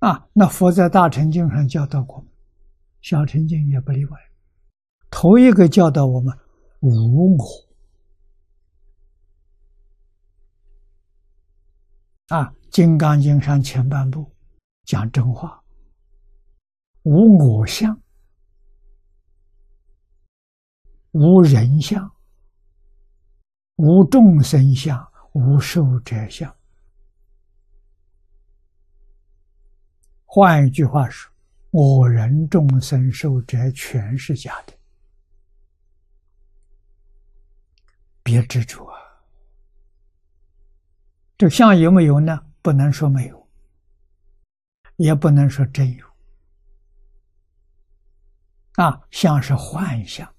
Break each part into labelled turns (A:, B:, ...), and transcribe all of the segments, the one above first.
A: 啊，那佛在大乘经上教导过，小乘经也不例外。头一个教导我们无我啊，《金刚经》上前半部讲真话，无我相，无人相，无众生相，无寿者相。换一句话说，我人众生受者全是假的。别执着啊！这相有没有呢？不能说没有，也不能说真有。啊，相是幻象，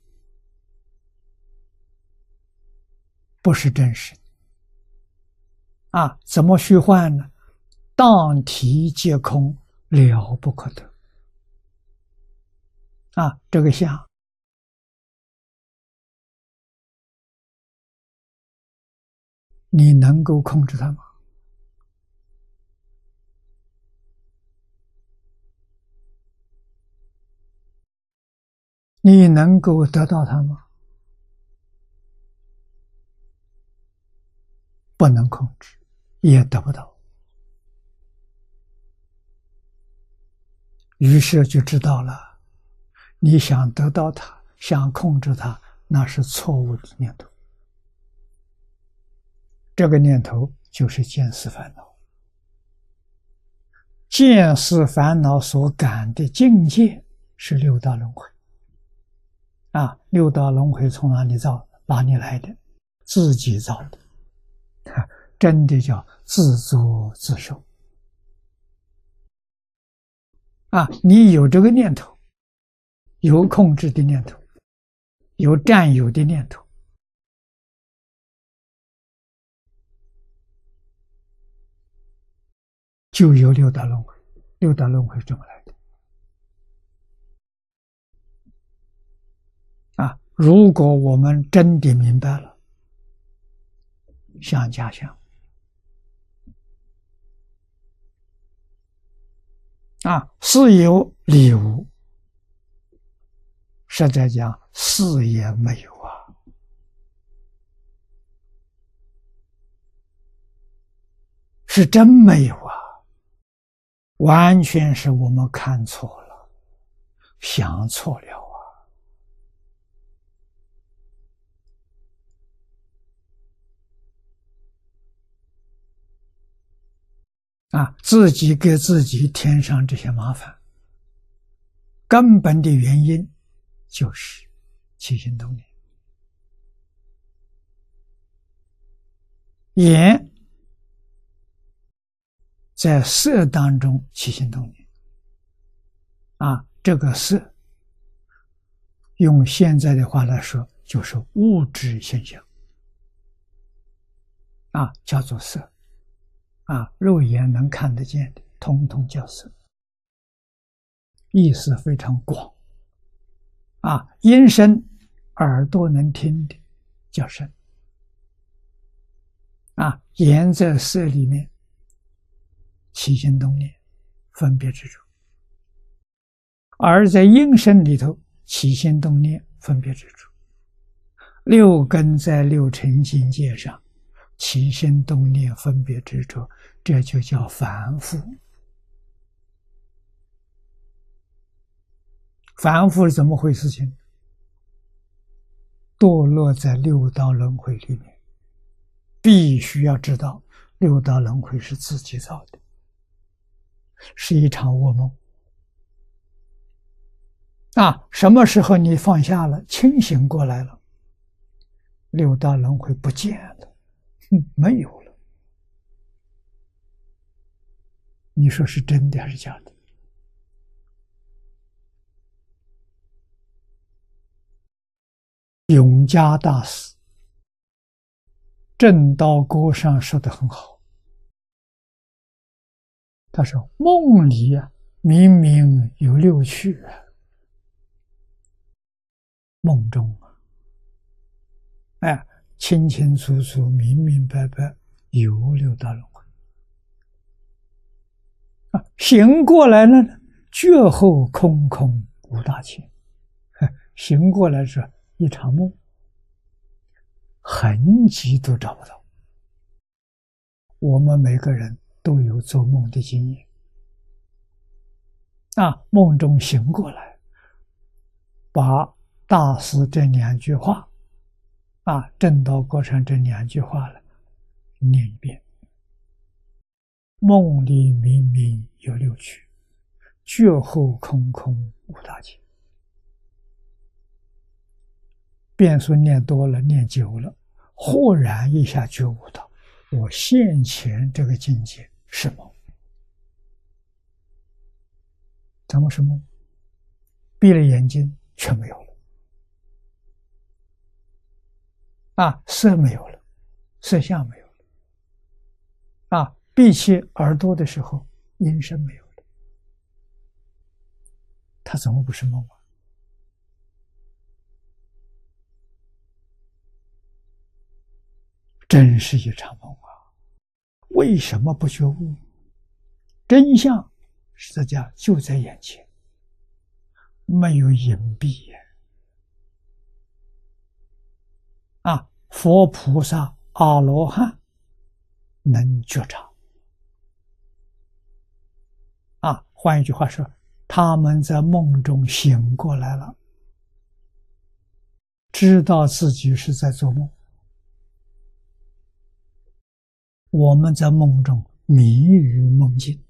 A: 不是真实的。啊，怎么虚幻呢？当体皆空，了不可得。啊，这个相。你能够控制它吗？你能够得到它吗？不能控制，也得不到。于是就知道了，你想得到它，想控制它，那是错误的念头。这个念头就是见思烦恼，见思烦恼所感的境界是六道轮回。啊，六道轮回从哪里造？哪里来的？自己造的，真的叫自作自受。啊，你有这个念头，有控制的念头，有占有的念头。就有六道轮回，六道轮回怎么来的？啊！如果我们真的明白了，想家乡，啊，是有理无，实在讲是也没有啊，是真没有啊。完全是我们看错了，想错了。啊！自己给自己添上这些麻烦，根本的原因就是起心动念，眼。在色当中起心动念，啊，这个色，用现在的话来说，就是物质现象，啊，叫做色，啊，肉眼能看得见的，通通叫色，意思非常广，啊，音声耳朵能听的叫声，啊，言在色里面。起心动念，分别执着；而在音声里头，起心动念，分别执着。六根在六尘境界上，起心动念，分别执着，这就叫凡夫。凡夫是怎么回事？情堕落在六道轮回里面，必须要知道，六道轮回是自己造的。是一场噩梦啊！什么时候你放下了，清醒过来了，六道轮回不见了，嗯 没有了。你说是真的还是假的？永嘉大师《正道歌》上说的很好。他说：“梦里啊，明明有六趣啊，梦中啊，哎，清清楚楚、明明白白游六道轮回啊。醒过来呢，觉后空空无大千。醒过来是一场梦，痕迹都找不到。我们每个人都有做梦的经验，啊，梦中醒过来，把大师这两句话，啊，正道过程这两句话了，念一遍。梦里明明有六趣，觉后空空无大千。变数念多了，念久了，忽然一下觉悟到，我现前这个境界是梦。怎么是梦？闭了眼睛，却没有。啊，色没有了，色相没有了。啊，闭起耳朵的时候，音声没有了。它怎么不是梦啊？真是一场梦啊！为什么不觉悟？真相实际上就在眼前，没有隐蔽呀！啊佛菩萨、阿罗汉能觉察啊。换一句话说，他们在梦中醒过来了，知道自己是在做梦。我们在梦中迷于梦境，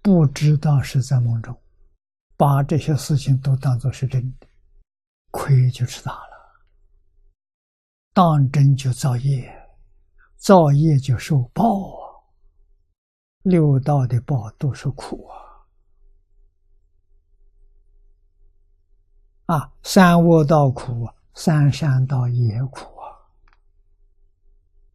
A: 不知道是在梦中，把这些事情都当作是真的，亏就吃大了。当真就造业，造业就受报啊！六道的报都是苦啊！啊，三恶道苦，三善道也苦。